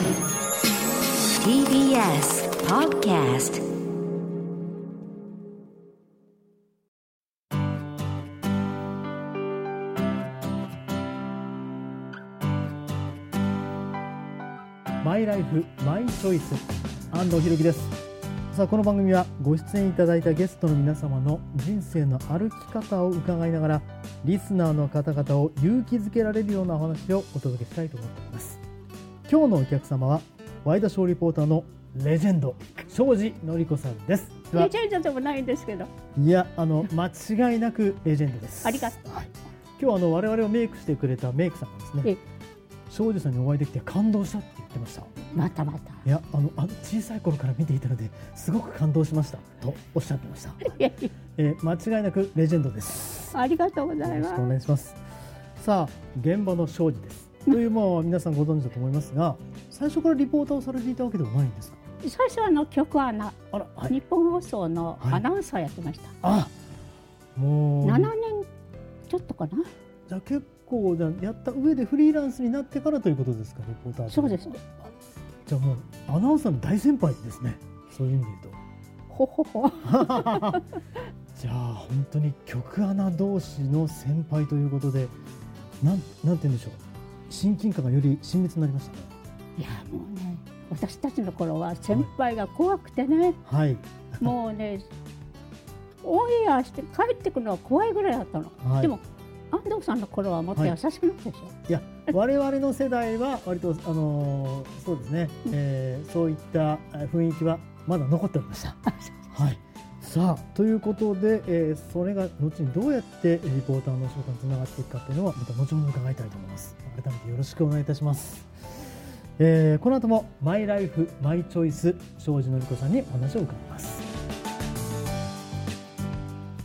TBS Podcast マイライフマイチョイス安藤博樹です。さあこの番組はご出演いただいたゲストの皆様の人生の歩き方を伺いながらリスナーの方々を勇気づけられるようなお話をお届けしたいと思っております。今日のお客様はワイドショーリポーターのレジェンド庄司典子さんです。レジェンドでもないんですけど、いやあの間違いなくレジェンドです。ありがとはい、今日あの我々をメイクしてくれたメイクさんがですねえ庄司さんにお会いできて感動したって言ってました。またまた。いやあのあの小さい頃から見ていたのですごく感動しましたとおっしゃってました、えー間違いなくレジェンドです。やありがとうございよろしくおま願いします。さあ現場の庄司ですというもう皆さんご存知だと思いますが最初からリポーターをされていたわけではないんですか？す。最初はあの曲アナ、あらはい日本放送のはいアナウンサーやってました。あもう7年ちょっとかな？じゃあ結構じゃあやった上でフリーランスになってからということですかリポーターとそうですあじゃあもうアナウンサーの大先輩ですねそういう意味で言うとほほほ。じゃあ本当に曲穴同士の先輩ということでなんなんて言うんでしょう親近感がより親密になりましたね。いやもうね、私たちの頃は先輩が怖くてね、はい。もうね、オンエアして帰ってくるのは怖いぐらいだったの。はい。でも安藤さんの頃はもっと優しくなったでしょ。いや我々の世代は割とあのーそうですね、えーそういったえー雰囲気はまだ残っておりました。はいさあということで、えーそれが後にどうやってリポーターの仕事につながっていくかというのはまた後ほど伺いたいと思います。改めてよろしくお願いいたします、えーこの後もマイライフマイチョイス庄司典子さんにお話を伺います。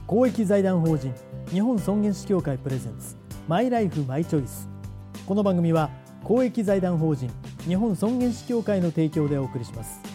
公益財団法人日本尊厳死協会プレゼンツマイライフマイチョイスこの番組は公益財団法人日本尊厳死協会の提供でお送りします。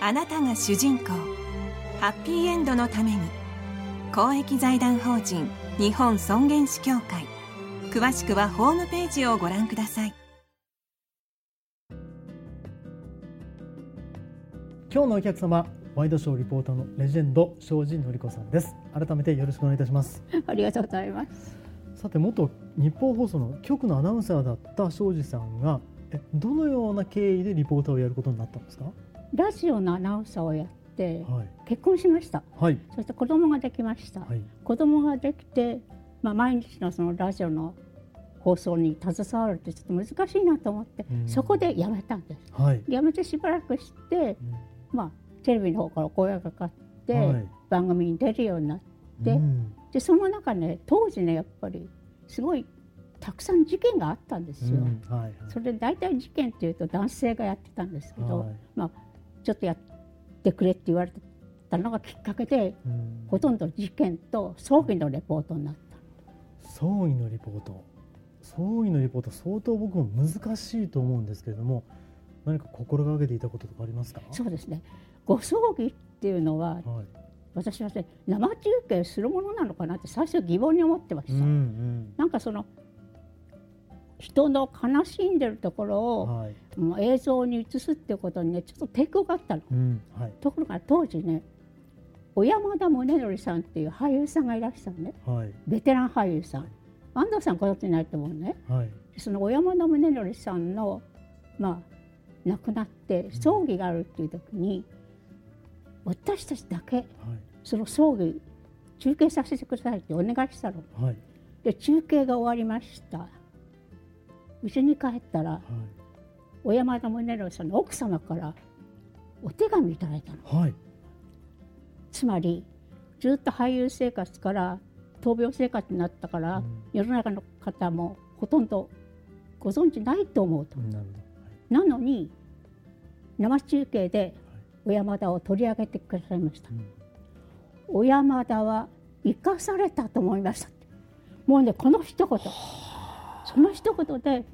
あなたが主人公。ハッピーエンドのために。公益財団法人日本尊厳死協会。詳しくはホームページをご覧ください。今日のお客様ワイドショーリポーターのレジェンド庄司典子さんです。改めてよろしくお願いいたします。ありがとうございます。さて元日本放送の局のアナウンサーだった庄司さんがえどのような経緯でリポーターをやることになったんですか？ラジオのアナウンサーをやってはい。結婚しました。はい。そして子供ができました。はい。子供ができて、まあ、毎日のそのラジオの放送に携わるってちょっと難しいなと思って、うん。そこで辞めたんです。はい、辞めてしばらくして、うん。まあ、テレビの方からお声がかかって、はい。番組に出るようになって、うん。でその中ね当時ねやっぱりすごいたくさん事件があったんですよ。うん。はいはい。それで大体事件っていうと男性がやってたんですけど、はい。まあ、ちょっとやってくれって言われたのがきっかけでうん。ほとんど事件と葬儀のレポートになった。葬儀のリポート。葬儀のリポート相当僕も難しいと思うんですけれども何か心がけていたこととかありますか？そうですね。ご葬儀っていうのははい。私はね生中継するものなのかなって最初疑問に思ってました、うんうん。なんかその人の悲しんでるところを、はい。もう映像に映すっていうことにねちょっと抵抗があったの。うんはい。ところが当時ね小山田宗則さんっていう俳優さんがいらっしゃるね。はい。ベテラン俳優さん。安藤さんご存じないと思うね。はい。その小山田宗則さんのまあ亡くなって葬儀があるっていう時に私たちだけその葬儀中継させてくださいってお願いしたの。で中継が終わりました家に帰ったらはい。小山田宗則さんの奥様からお手紙いただいたの。はい。つまりずっと俳優生活から闘病生活になったから、うん。世の中の方もほとんどご存知ないと思うと。なるほど。なのに生中継で小山田を取り上げてくださいました。うん。小山田は生かされたと思いました。もうねこの一言その一言で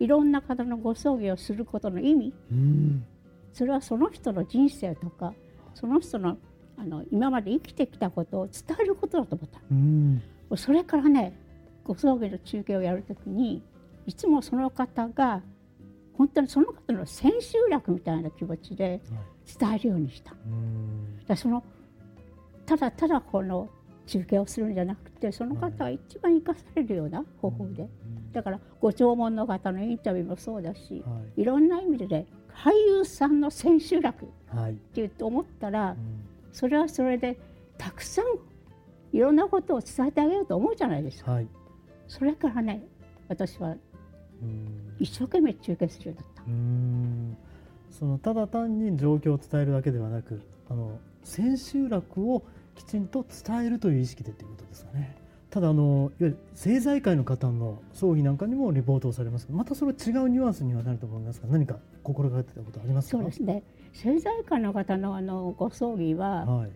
いろんな方のご葬儀をすることの意味。うん。それはその人の人生とかその人のあの今まで生きてきたことを伝えることだと思った。うん。それからねご葬儀の中継をやるときにいつもその方が本当にその方の千秋楽みたいな気持ちで伝えるようにした。うん。だからそのただただこの中継をするんじゃなくてその方が一番生かされるような方法で、だからご弔問の方のインタビューもそうだし、はい。い、ろんな意味でね俳優さんの千秋楽ってはい言って思ったらうん。それはそれでたくさんいろんなことを伝えてあげようと思うじゃないですか。はい。それからね私はうん。一生懸命中継するようになった。うん。そのただ単に状況を伝えるだけではなくあの千秋楽をきちんと伝えるという意識でということですかね。ただあのいわゆる政財界の方の葬儀なんかにもリポートをされます。またそれは違うニュアンスにはなると思いますが何か心がけてたことありますか？そうですね。政財界の方のあのご葬儀ははい。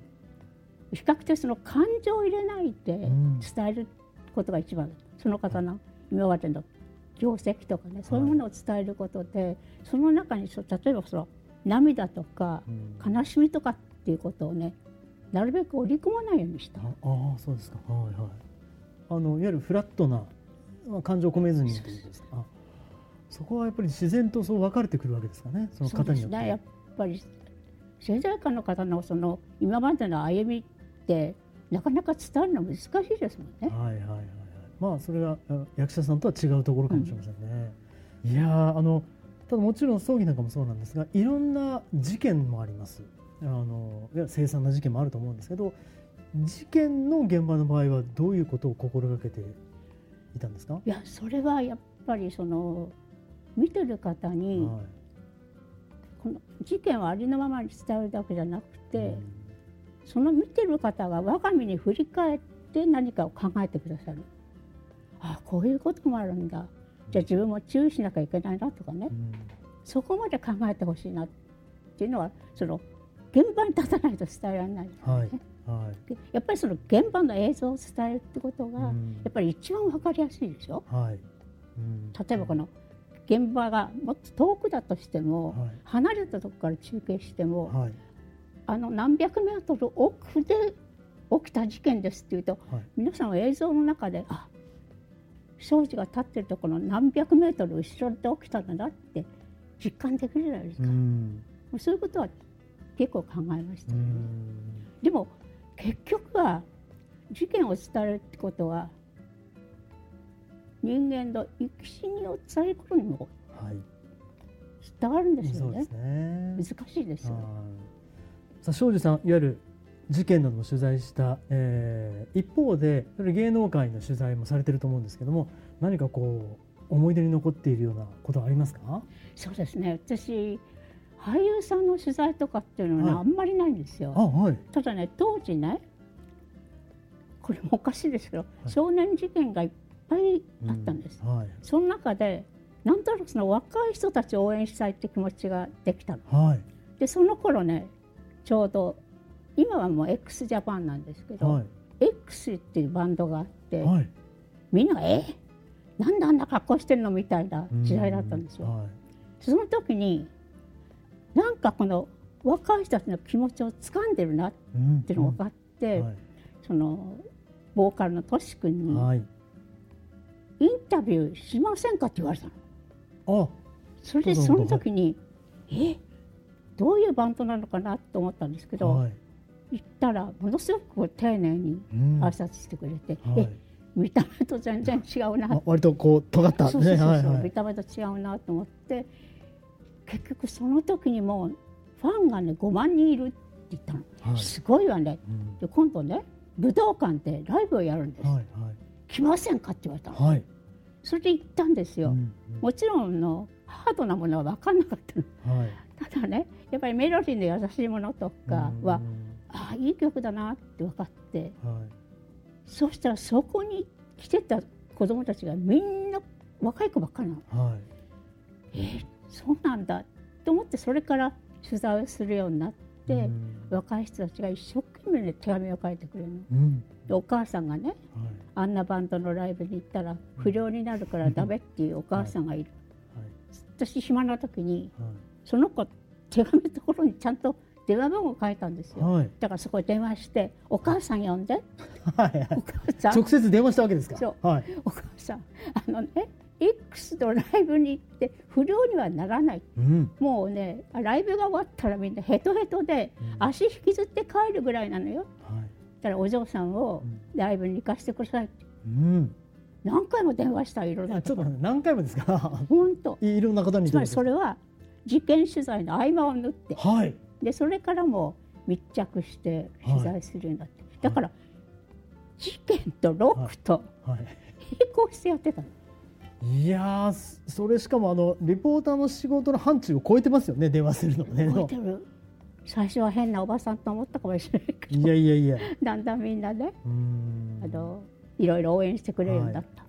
比較的その感情を入れないでん。伝えることが一番その方の今までの業績とかねそういうものを伝えることで、その中にそう例えばその涙とかうん。悲しみとかっていうことをねなるべく織り込まないようにしたああそうですかはいはいあのいわゆるフラットなまあ感情を込めずにということですかあそこはやっぱり自然とそう分かれてくるわけですかねその方によってですねやっぱり政財界の方のその今までの歩みってなかなか伝えるの難しいですもんね。はいはいはいはい。まあそれはあ役者さんとは違うところかもしれませんね。いやーあのただもちろん葬儀なんかもそうなんですが、いろんな事件もあります。あのいや凄惨な事件もあると思うんですけど、事件の現場の場合はどういうことを心がけていたんですか？いやそれはやっぱりその見てる方に、はい。この事件をありのままに伝えるだけじゃなくて、うん。その見てる方が我が身に振り返って何かを考えてくださる。あこういうこともあるんだ。じゃあ自分も注意しなきゃいけないなとかね、うん。そこまで考えてほしいなっていうのはその現場に立たないと伝えられない、はいはい。でやっぱりその現場の映像を伝えるってことが、うん。やっぱり一番わかりやすいでしょ？はい。うん。例えばこの現場がもっと遠くだとしても、はい。離れたところから中継しても、はい。あの何百メートル奥で起きた事件ですっていうとはい。皆さんは映像の中であ庄司が立ってるところの何百メートル後ろで起きたんだなって実感できるじゃないですか、うん。そういうことは結構考えました、うん。でも結局は事件を伝えるってことは人間の生き死にを伝えることにもはい。伝わるんですよね。そうですね。難しいですよ、はい。さあ庄司さんいわゆる事件なども取材した、えー一方でそれ芸能界の取材もされてると思うんですけども何かこう思い出に残っているようなことはありますか？そうですね。私俳優さんの取材とかっていうのはね、はい。あんまりないんですよ。あはい。ただね当時ねこれもおかしいですけど、い。少年事件がいっぱいあったんです、はい。その中でなんとなくその若い人たちを応援したいって気持ちができたの。はい。でその頃ねちょうど今はもう x ジャパンなんですけど、はい。X っていうバンドがあって、はい。みんなが「え？なんであんな格好してるの?」みたいな時代だったんですよ。はい。その時になんかこの若い人たちの気持ちを掴んでるなっうんていうのが分かって、はい。そのボーカルのトシ君にはい「インタビューしませんか?」って言われたの。あ。それでその時に「え？どういうバンドなのかな?」と思ったんですけど、はい。行ったらものすごく丁寧にうん。挨拶してくれて「はい。え？見た目と全然違うな」あ割とこう尖ったそうそうそうそう、はいはい。見た目と違うなと思って結局その時にもうファンがね5万人いるって言ったの、はい。すごいわね。うん。で今度ね武道館でライブをやるんです、はい来ませんかって言われたの、はい。はいそれで行ったんですよ、うんもちろんのハードなものは分かんなかったの。うんはい。ただねやっぱりメロディーの優しいものとかは、うんああいい曲だなって分かって。はい。そうしたらそこに来てた子供たちがみんな若い子ばっかりなの。はい。えーそうなんだと思ってそれから取材をするようになって、うん。若い人たちが一生懸命、ね、手紙を書いてくれるの。うん。でお母さんがねはい。あんなバンドのライブに行ったら不良になるからダメっていうお母さんがいる。私暇な時にその子手紙のところにちゃんと電話番号書いたんですよ。はい。はいだからそこに電話して「お母さん呼んで」はい。はい。お母さん。直接電話したわけですか？そはい。お母さん。あのね X のライブに行って不良にはならない。うん。もうねライブが終わったらみんなヘトヘトで足引きずって帰るぐらいなのよ。はい。だからお嬢さんをライブに行かせてくださいって。うん。何回も電話したいろんなあちょっと何回もですか？本当。いろんな方につまりそれは事件取材の合間を縫って。はい。でそれからも密着して取材するようになって、だから事件とロックとはい。並行してやってたの、いやーそそれしかもあのリポーターの仕事の範疇を超えてますよね電話するのもね覚えてる最初は変なおばさんと思ったかもしれないけど。いやいやいや。だんだんみんなねあのいろいろ応援してくれるようになった、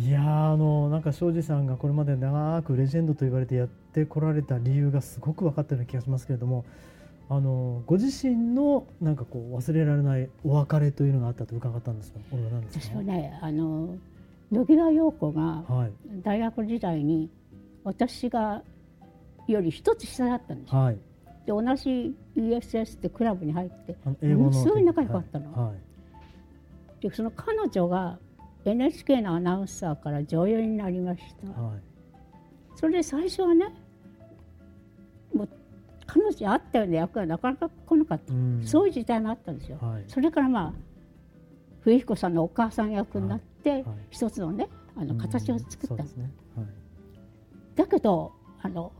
い。やーあのなんか庄司さんがこれまで長くレジェンドと言われてやってこられた理由がすごく分かったような気がしますけれどもあのご自身のなんかこう忘れられないお別れというのがあったと伺ったんですがこれは何ですか？私はねあの野際陽子がはい。大学時代に私がより一つ下だったんです。よはい。で同じ ESS ってクラブに入ってものすごい仲良かったの。はい。はい。でその彼女が NHK のアナウンサーから女優になりました。はい。それで最初はねもう彼女に合ったような役がなかなか来なかった、うん。そういう時代もあったんですよ、はい。それからまあ冬彦さんのお母さん役になって、はい一つのねあの形を作った。ね。はい。だけどあの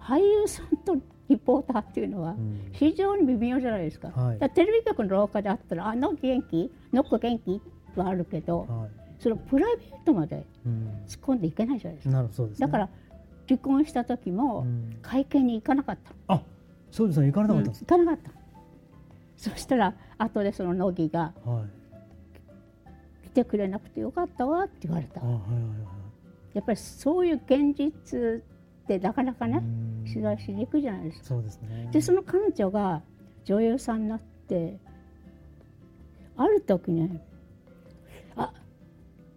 俳優さんとリポーターっていうのはうん。非常に微妙じゃないですか,、はい。だからテレビ局の廊下であったら「あの元気？のっこ元気?」はあるけど、はい。そのプライベートまでうん。突っ込んでいけないじゃないですか。なるほどそうですね。だから離婚した時もうん。会見に行かなかった、あ庄司さん行かれなかったんです行かなかった。そしたら後でその乃木がかはい「来てくれなくてよかったわ」って言われた。あはいはいはい。やっぱりそういう現実ってなかなかねうん。取材しにくいじゃないですか。そうですね。でその彼女が女優さんになってある時ねあ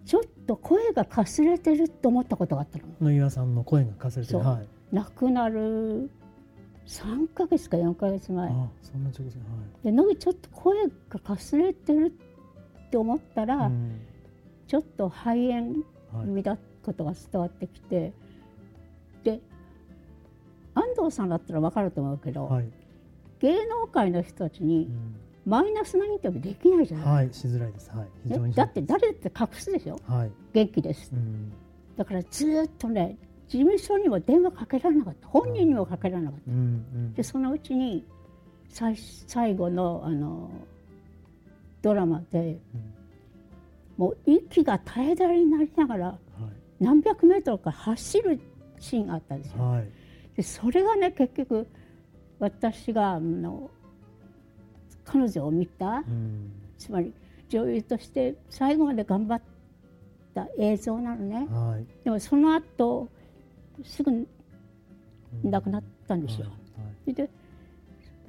ちょっと声がかすれてると思ったことがあったの。野岩さんの声がかすれてる。はい。亡くなる3ヶ月か4ヶ月前。あそんな直前はい。で乃木ちょっと声がかすれてるって思ったら、うん。ちょっと肺炎はい。気味だことが伝わってきて、で安藤さんだったら分かると思うけど、はい。芸能界の人たちうにん。マイナスなインタビューできないじゃない、はいしづらいです。はい。非常にねだって誰だって隠すでしょ？はい。元気です。うん。だからずーっとね事務所にも電話かけられなかった。本人にもかけられなかった。うん。うん。でそのうちに最最後のあのドラマでうん。もう息が絶え絶えになりながらはい。何百メートルか走るシーンがあったんですよ。はい。でそれがね結局私があの彼女を見たうん。つまり女優として最後まで頑張った映像なのね。はい。でもその後すぐうん。亡くなったんですよ。はい。で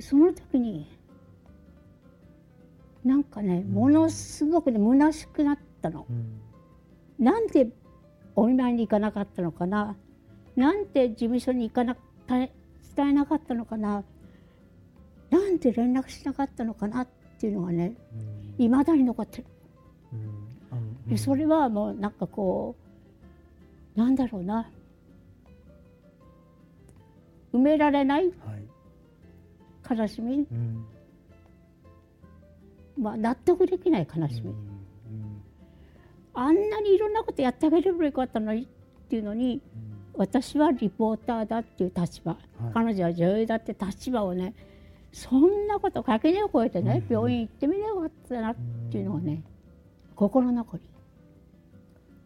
その時になんかねうん。ものすごくね虚しくなったの。うん。なんでお見舞いに行かなかったのかな？なんで事務所に行かな伝えなかったのかな？なんで連絡しなかったのかな？っていうのがねうん。いまだに残ってる。うん。でん。それはもうなんかこうなんだろうな。埋められないはい。悲しみ、うんまあ、納得できない悲しみ、うんあんなにいろんなことやってあげればよかったのにっていうのに私はリポーターだっていう立場、彼女は女優だって立場をねそんなこと垣根を越えてね、うん病院行ってみればよかったなっていうのがね、心残り。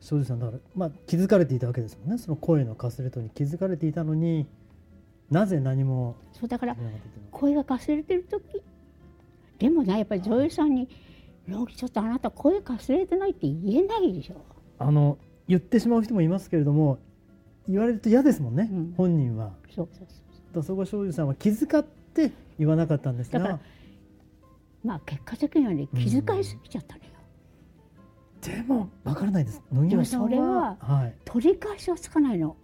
庄司さんだからまあ気づかれていたわけですもんね。その声のかすれとに気づかれていたのになぜ何もそうだから声がかすれてる時でもねやっぱり女優さんにロギちょっとあなた声かすれてないって言えないでしょ。あの言ってしまう人もいますけれども言われると嫌ですもんね、うん。本人は。そうそうそうそこは庄司さんは気遣って言わなかったんですだからがまあ結果的にはね気遣いすぎちゃったのよ、でもわからないです。野際さんはそれははい。取り返しがつかないの。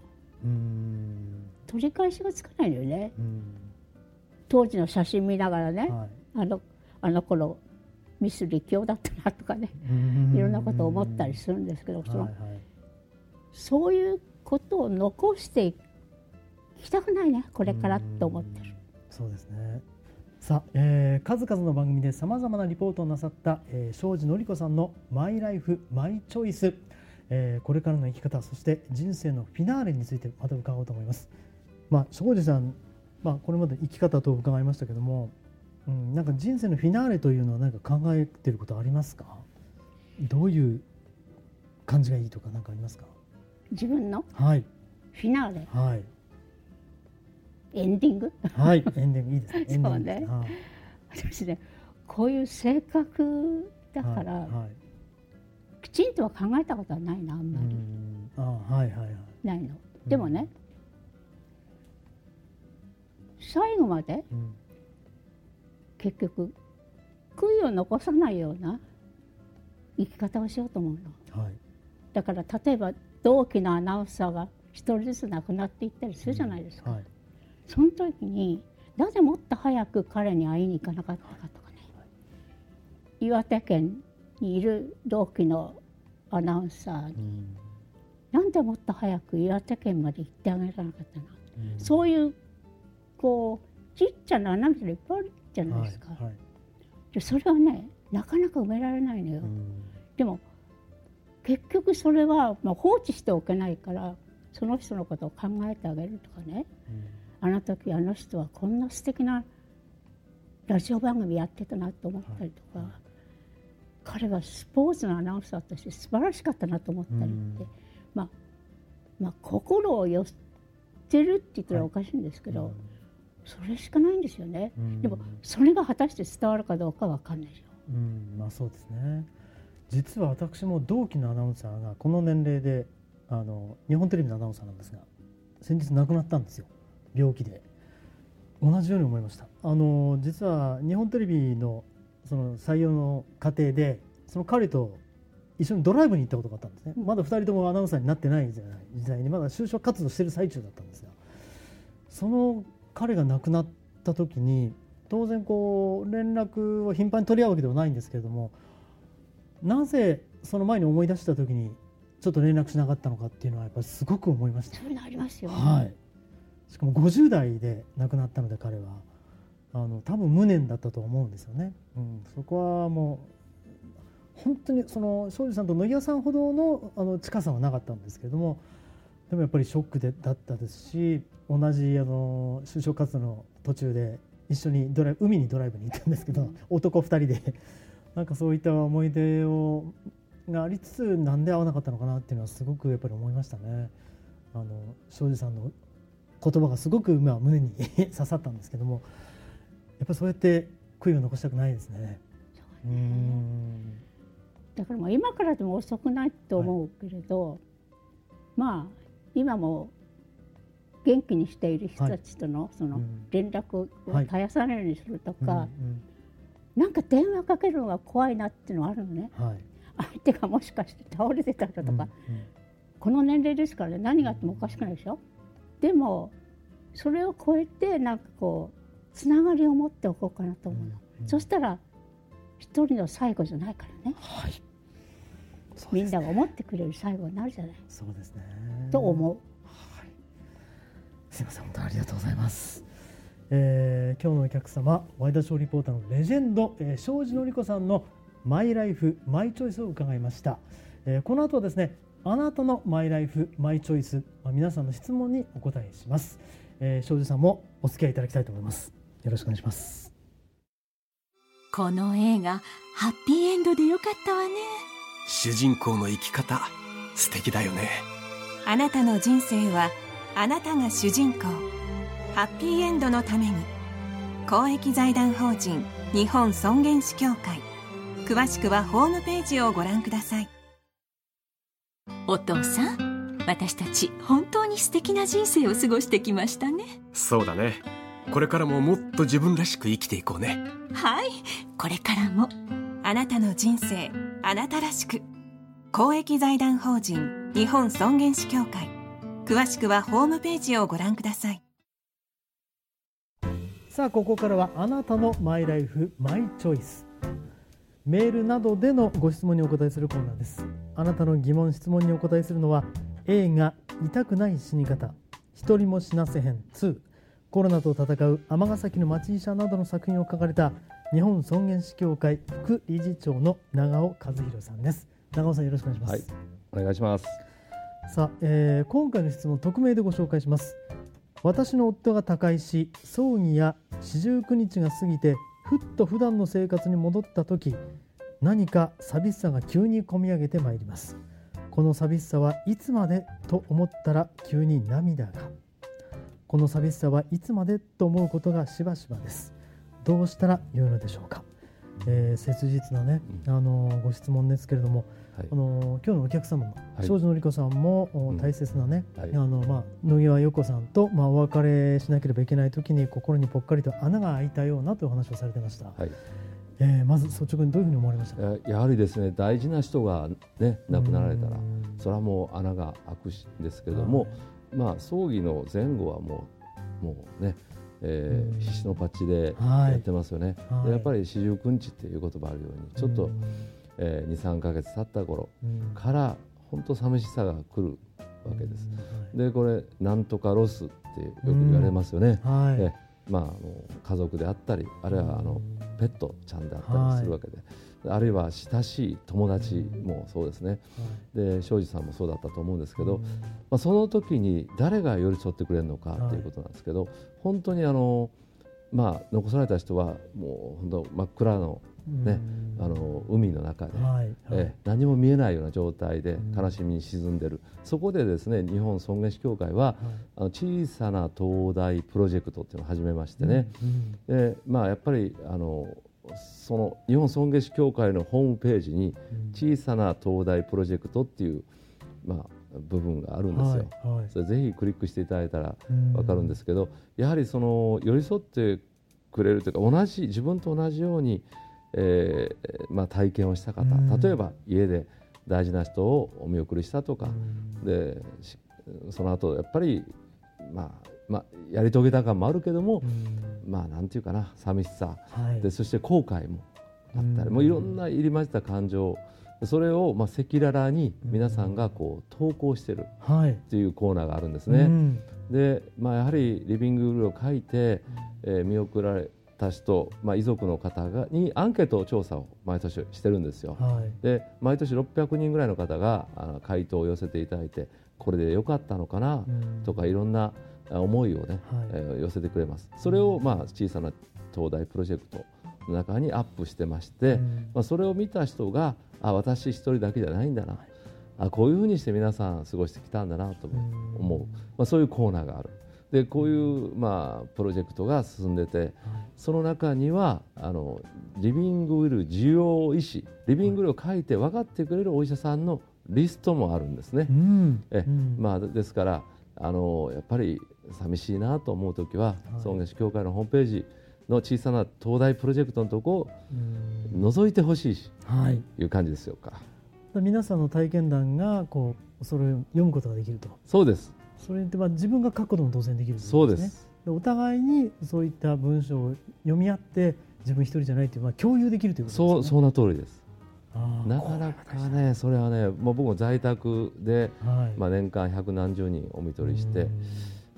うーん。取り返しがつかないのよね。うん。当時の写真見ながらね、はい。あのあの頃ミス立教だったなとかねうんいろんなことを思ったりするんですけど、そのはいはいそういうことを残していきたくないねこれからと思ってる。そうですね。さあ、えー数々の番組でさまざまなリポートをなさった、えー、庄司典子さんの「マイライフマイチョイス」えーこれからの生き方そして人生のフィナーレについてまた伺おうと思います。まあ、庄司さん、まあ、これまで生き方と伺いましたけども、うん、なんか人生のフィナーレというのは何か考えてることありますか？どういう感じがいいとか何かありますか？自分の？はい。フィナーレ？はい。エンディング？はいエンディング。いいですね。そうね。はい。私ねこういう性格だから、はいはい。きちんとは考えたことはないなあんまり、うん。あはいはいはい。ないの。でもね、最後までうん結局悔いを残さないような生き方をしようと思うの。はい。だから例えば同期のアナウンサーが一人ずつ亡くなっていったりするじゃないですか。はい。その時になぜもっと早く彼に会いに行かなかったかとかね、岩手県にいる同期のアナウンサーにうんなんでもっと早く岩手県まで行ってあげられなかったの、うんそういうこうちっちゃな穴みたいないっぱいあるじゃないですか、はいはい。でそれはねなかなか埋められないのよ、うん。でも結局それは、まあ、放置しておけないからその人のことを考えてあげるとかね。あの時あの人はこんな素敵なラジオ番組やってたなと思ったりとか、彼はスポーツのアナウンサーとして素晴らしかったなと思ったり。って、うん。まあ、まあ心を寄ってるって言ったらおかしいんですけど、それしかないんですよね、うん。でもそれが果たして伝わるかどうかわかんないですよ。うん。まあそうですね。実は私も同期のアナウンサーがこの年齢であの日本テレビのアナウンサーなんですが先日亡くなったんですよ。病気で。同じように思いました。あの実は日本テレビのその採用の過程でその彼と一緒にドライブに行ったことがあったんですね、まだ2人ともアナウンサーになってない時代時代にまだ就職活動してる最中だったんですがその彼が亡くなった時に当然こう連絡を頻繁に取り合うわけではないんですけれどもなぜその前に思い出した時にちょっと連絡しなかったのかっていうのはやっぱりすごく思いました。そういうのありますよ。ね。はい、しかも50代で亡くなったので彼は。あの多分無念だったと思うんですよね、うん、そこはもう本当にその庄司さんと野際さんほどのあの近さはなかったんですけれどもでもやっぱりショックでだったですし同じあの就職活動の途中で一緒にドライ海にドライブに行ったんですけど、男2人で。なんかそういった思い出をがありつつなんで会わなかったのかなっていうのはすごくやっぱり思いましたね。あの庄司さんの言葉がすごくまあ胸に刺さったんですけどもやっぱりそうやって悔いを残したくないですね。うーん。だからもう今からでも遅くないと思うけれど、まあ今も元気にしている人たちとのそのうん。連絡をはい。絶やさないようにするとか、なんか電話かけるのが怖いなっていうのはあるのね。はい。相手がもしかして倒れてたらとか、うんうん。この年齢ですからね何があってもおかしくないでしょ？でもそれを超えてなんかこうつながりを持っておこうかなと思うの、うん。そしたら一人の最後じゃないからね。はいみんなが思ってくれる最後になるじゃない、そうですね。と思う。はい、すいません本当にありがとうございます、えー今日のお客様ワイドショーリポーターのレジェンド、えー、庄司典子さんのマイライフマイチョイスを伺いました、えーこの後はですねあなたのマイライフマイチョイス、まあ、皆さんの質問にお答えします、えー、庄司さんもお付き合いいただきたいと思います。よろしくお願いします。この映画ハッピーエンドでよかったわね主人公の生き方素敵だよね。あなたの人生はあなたが主人公。ハッピーエンドのために。公益財団法人日本尊厳死協会。詳しくはホームページをご覧ください。お父さん私たち本当に素敵な人生を過ごしてきましたね。そうだね。これからももっと自分らしく生きていこうね。はいこれからも。あなたの人生あなたらしく公益財団法人日本尊厳死協会。詳しくはホームページをご覧ください。さあここからはあなたのマイライフマイチョイス。メールなどでのご質問にお答えするコーナーです。あなたの疑問質問にお答えするのは映画痛くない死に方。一人も死なせへん。2コロナと戦う尼崎の町医者などの作品を書かれた日本尊厳死協会副理事長の長尾和弘さんです。長尾さんよろしくお願いします、はい、お願いします。さあ、えー、今回の質問匿名でご紹介します。私の夫が他界し葬儀や四十九日が過ぎてふっと普段の生活に戻った時何か寂しさが急にこみ上げてまいります。この寂しさはいつまでと思ったら急に涙が。この寂しさはいつまでと思うことがしばしばですどうしたらよいのでしょうか、えー、切実なね、あのご質問ですけれども、はい、あの今日のお客様の庄司典子さんも、大切なね、はい、あのまあ、野際陽子さんと、まあ、お別れしなければいけない時に心にぽっかりと穴が開いたようなという話をされてました。はい。えー、まず率直にどういうふうに思われましたやはりですね大事な人が、ね、亡くなられたらそれはもう穴が開くしですけれども、はい、まあ、葬儀の前後はもうもうねえー、必死のパッチでやってますよね、はい、やっぱり四十九日っていう言葉あるようにちょっと、えー、23か月経った頃から本当寂しさが来るわけです。でこれなんとかロスってよく言われますよね。はい、えまあ、あの家族であったりあるいはあのペットちゃんであったりするわけで、あるいは親しい友達もそうですね、で庄司さんもそうだったと思うんですけど、まあ、その時に誰が寄り添ってくれるのかということなんですけど、本当にあの、まあ、残された人はもう本当真っ暗のね、あの海の中で、はい、え何も見えないような状態で悲しみに沈んでる、そこでですね日本尊厳死協会は、はい、あの小さな灯台プロジェクトっていうのを始めましてね、うんうん、でまあ、やっぱりあのその日本尊厳死協会のホームページに小さな灯台プロジェクトっていう、まあ、部分があるんですよ、はいはい、それぜひクリックしていただいたら分かるんですけどやはりその寄り添ってくれるというか同じ自分と同じように、えーまあ、体験をした方。例えば家で大事な人をお見送りしたとか。でその後やっぱりまあまあ、やり遂げた感もあるけども、まあなんていうかな寂しさ、はい、でそして後悔もあったり。もういろんな入り混じった感情。それをまあ赤裸々に皆さんがこう投稿してる。っていうコーナーがあるんですね。で、まあ、やはりリビングルールを書いて、えー、見送られた人、まあ、遺族の方がにアンケート調査を毎年してるんですよ。はい、で毎年600人ぐらいの方があの回答を寄せていただいてこれでよかったのかなとかいろんな思いをね、はい、えー、寄せてくれます。それを、まあ、小さな東大プロジェクトの中にアップしてまして、うん、まあ、それを見た人があ私一人だけじゃないんだな、はい、あこういうふうにして皆さん過ごしてきたんだなと思う、うん、まあ、そういうコーナーがある。でこういう、まあ、プロジェクトが進んでて、はい、その中にはあのリビングウィル需要医師リビングウィルを書いて分かってくれるお医者さんのリストもあるんですね。うん、えまあ、ですからあのやっぱり寂しいなと思う時は、尊厳死協会のホームページの小さな東大プロジェクトのとこを覗いてほしいし、はい、いう感じですよか。皆さんの体験談がこうそれを読むことができると。そうです。それでまあ自分が書くことも当然できる、ね、そうです。お互いにそういった文章を読み合って自分一人じゃないというまあ共有できるということですね。そうそんな通りです。なかなかねそれはね、まあ、僕も在宅で、はい、まあ、年間百何十人お見取りして。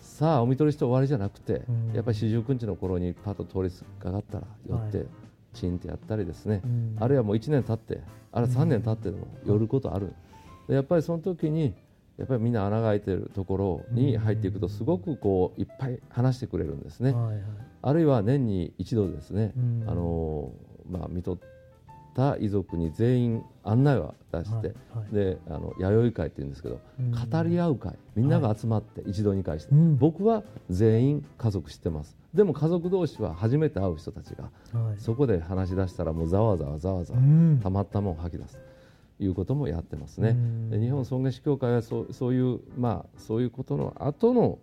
さあお見取りして終わりじゃなくて、うん、やっぱり四十九日の頃にパッと通りかかったら寄って、チンってやったりですね、うん、あるいはもう1年経ってあるいは3年経ってでも寄ることある、うん、やっぱりその時にやっぱりみんな穴が開いてるところに入っていくとすごくこういっぱい話してくれるんですね、はいはい、あるいは年に一度ですね、あのまあ、見とっった遺族に全員案内を出して、はいはい。であの弥生会っていうんですけど、うん。語り合う会みんなが集まって一堂に会して、うん。僕は全員家族知ってます。でも家族同士は初めて会う人たちがはい。そこで話し出したらもうざわざわざわざわうん。たまったもん吐き出す。ということもやってますね。日本尊厳死協会はそうそういうまあそういうことの後の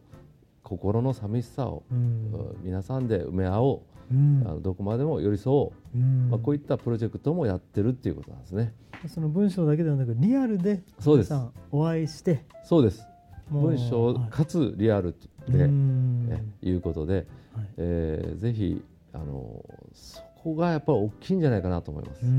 心の寂しさを、うん。皆さんで埋め合おう、うん。あのどこまでも寄り添おう、うん。まあ、こういったプロジェクトもやってるっていうことなんですね。その文章だけではなくリアルでそうです。皆さんお会いしてそうです。文章はい。かつリアルで、うん。ねいうことで、はい。えーぜひあのそこがやっぱり大きいんじゃないかなと思います。う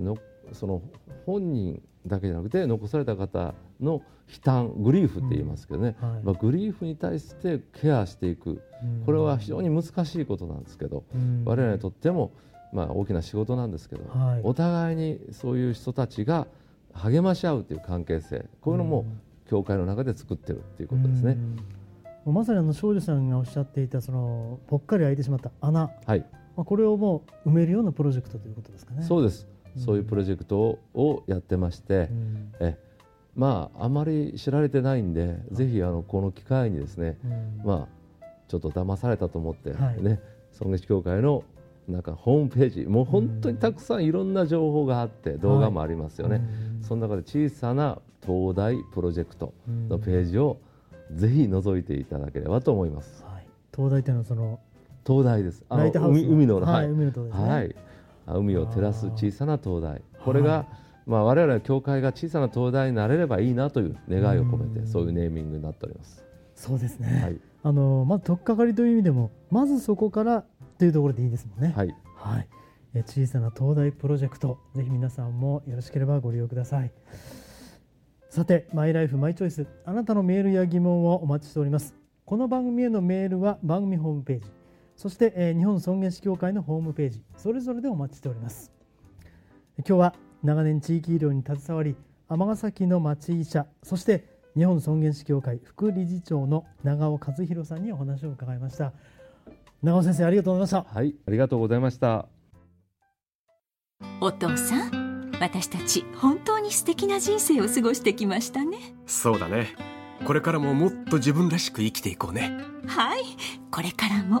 ねその本人だけじゃなくて残された方の悲嘆グリーフって言いますけどね、うん。はい。まあ、グリーフに対してケアしていく。これは非常に難しいことなんですけど、うん。我々にとっても、まあ、大きな仕事なんですけど、はい。お互いにそういう人たちが励まし合うという関係性こういうのも教会の中で作ってるっていうことですね。うん。まさにあの少女さんがおっしゃっていたそのぽっかり開いてしまった穴、はい、まあ、これをもう埋めるようなプロジェクトということですかね。そうです、うんそういうプロジェクトををやってまして、うん。えまああまり知られてないんで、ぜひあのこの機会にですね、うん。まあちょっと騙されたと思って、はい。ね尊厳死協会のなんかホームページもう本当にたくさんいろんな情報があって動画もありますよね、うん。その中で小さな東大プロジェクトのページをぜひ覗いていただければと思います。はい、東大というのはその東大です。あの海海のはい海の東大ですね。はい。あ海を照らす小さな東大これが、まあ、我々の教会が小さな東大になれればいいなという願いを込めうん。てそういうネーミングになっております。そうですね、はい。あのまず取っかかりという意味でもまずそこからというところでいいですもんね。はい。はい、え小さな東大プロジェクトぜひ皆さんもよろしければご利用ください。さてマイライフマイチョイス。あなたのメールや疑問をお待ちしております。この番組へのメールは番組ホームページそして、えー日本尊厳死協会のホームページそれぞれでお待ちしております。今日は長年地域医療に携わり尼崎の町医者そして日本尊厳死協会副理事長の長尾和弘さんにお話を伺いました。長尾先生ありがとうございました。はいありがとうございました。お父さん私たち本当に素敵な人生を過ごしてきましたね。そうだね。これからももっと自分らしく生きていこうね。はいこれからも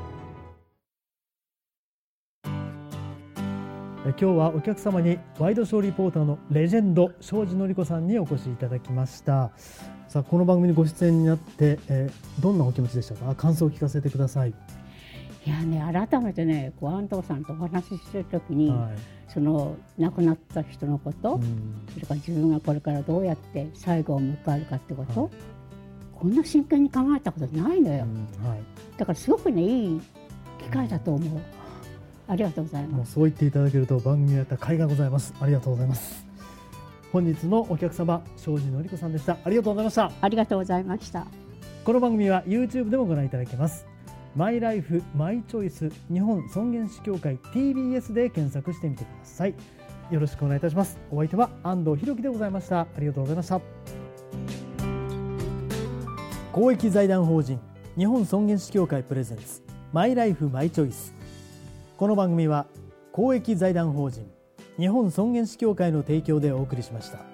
今日はお客様にワイドショーリポーターのレジェンド庄司典子さんにお越しいただきました。さあこの番組にご出演になって、えーどんなお気持ちでしたか？感想を聞かせてください、いやね改めてねこう安藤さんとお話ししてる時に、はその亡くなった人のこと、いうん。それから自分がこれからどうやって最後を迎えるかってこと、はい。こんな真剣に考えたことないのよ、うんはい。だからすごくねいい機会だと思うありがとうございもうますそう言っていただけると番組をやった甲斐がございます。ありがとうございます。本日のお客様庄司典子さんでした。ありがとうございました。ありがとうございました。この番組は YouTube でもご覧いただけます。マイライフマイチョイス日本尊厳死協会 TBS で検索してみてください。よろしくお願いいたします。お相手は安藤博樹でございました。ありがとうございました。公益財団法人日本尊厳死協会プレゼンツマイライフマイチョイスこの番組は公益財団法人日本尊厳死協会の提供でお送りしました。